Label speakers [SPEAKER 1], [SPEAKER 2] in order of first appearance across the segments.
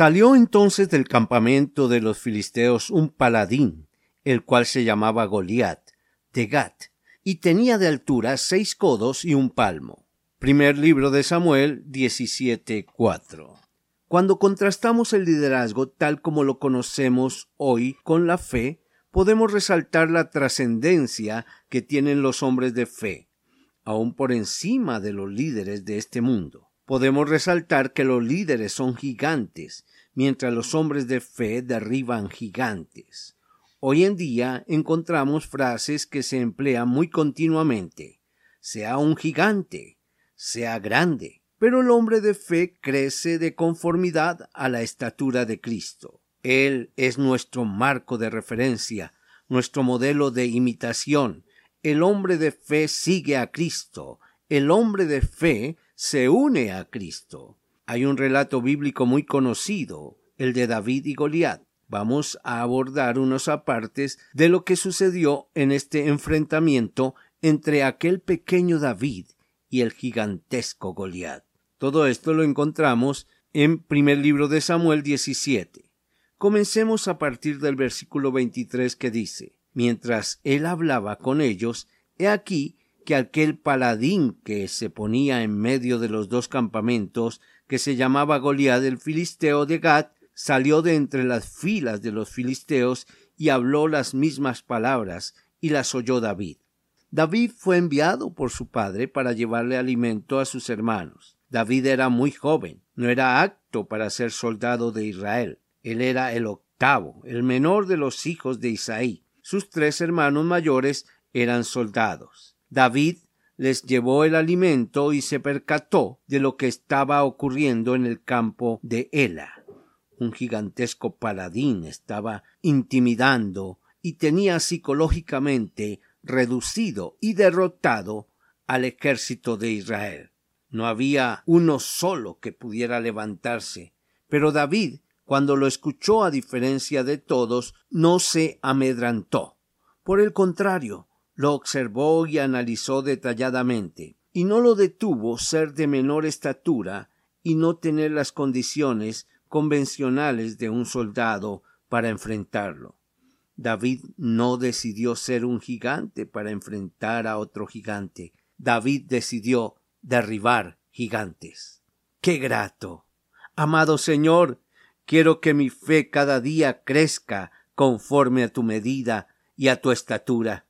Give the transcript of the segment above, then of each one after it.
[SPEAKER 1] Salió entonces del campamento de los filisteos un paladín, el cual se llamaba Goliat, de Gat, y tenía de altura seis codos y un palmo. Primer libro de Samuel 17:4. Cuando contrastamos el liderazgo tal como lo conocemos hoy con la fe, podemos resaltar la trascendencia que tienen los hombres de fe, aún por encima de los líderes de este mundo. Podemos resaltar que los líderes son gigantes mientras los hombres de fe derriban gigantes. Hoy en día encontramos frases que se emplean muy continuamente. Sea un gigante, sea grande. Pero el hombre de fe crece de conformidad a la estatura de Cristo. Él es nuestro marco de referencia, nuestro modelo de imitación. El hombre de fe sigue a Cristo. El hombre de fe se une a Cristo. Hay un relato bíblico muy conocido, el de David y Goliat. Vamos a abordar unos apartes de lo que sucedió en este enfrentamiento entre aquel pequeño David y el gigantesco Goliat. Todo esto lo encontramos en primer libro de Samuel 17. Comencemos a partir del versículo 23 que dice, Mientras él hablaba con ellos, he aquí que aquel paladín que se ponía en medio de los dos campamentos que se llamaba Goliat el filisteo de Gat, salió de entre las filas de los filisteos y habló las mismas palabras, y las oyó David. David fue enviado por su padre para llevarle alimento a sus hermanos. David era muy joven, no era apto para ser soldado de Israel. Él era el octavo, el menor de los hijos de Isaí. Sus tres hermanos mayores eran soldados. David les llevó el alimento y se percató de lo que estaba ocurriendo en el campo de Ela. Un gigantesco paladín estaba intimidando y tenía psicológicamente reducido y derrotado al ejército de Israel. No había uno solo que pudiera levantarse, pero David, cuando lo escuchó a diferencia de todos, no se amedrantó. Por el contrario, lo observó y analizó detalladamente, y no lo detuvo ser de menor estatura y no tener las condiciones convencionales de un soldado para enfrentarlo. David no decidió ser un gigante para enfrentar a otro gigante. David decidió derribar gigantes. ¡Qué grato! Amado Señor, quiero que mi fe cada día crezca conforme a tu medida y a tu estatura.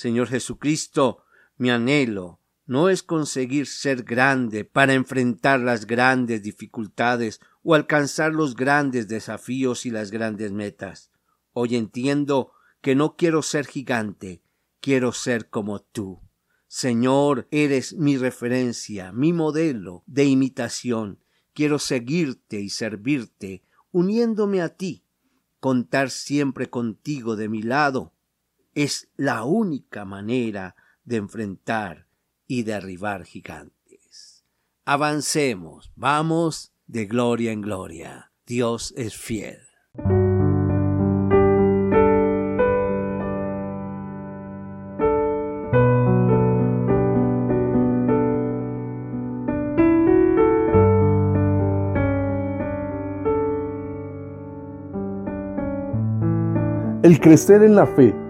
[SPEAKER 1] Señor Jesucristo, mi anhelo no es conseguir ser grande para enfrentar las grandes dificultades o alcanzar los grandes desafíos y las grandes metas. Hoy entiendo que no quiero ser gigante, quiero ser como tú. Señor, eres mi referencia, mi modelo de imitación. Quiero seguirte y servirte, uniéndome a ti, contar siempre contigo de mi lado, es la única manera de enfrentar y derribar gigantes. Avancemos, vamos de gloria en gloria. Dios es fiel.
[SPEAKER 2] El crecer en la fe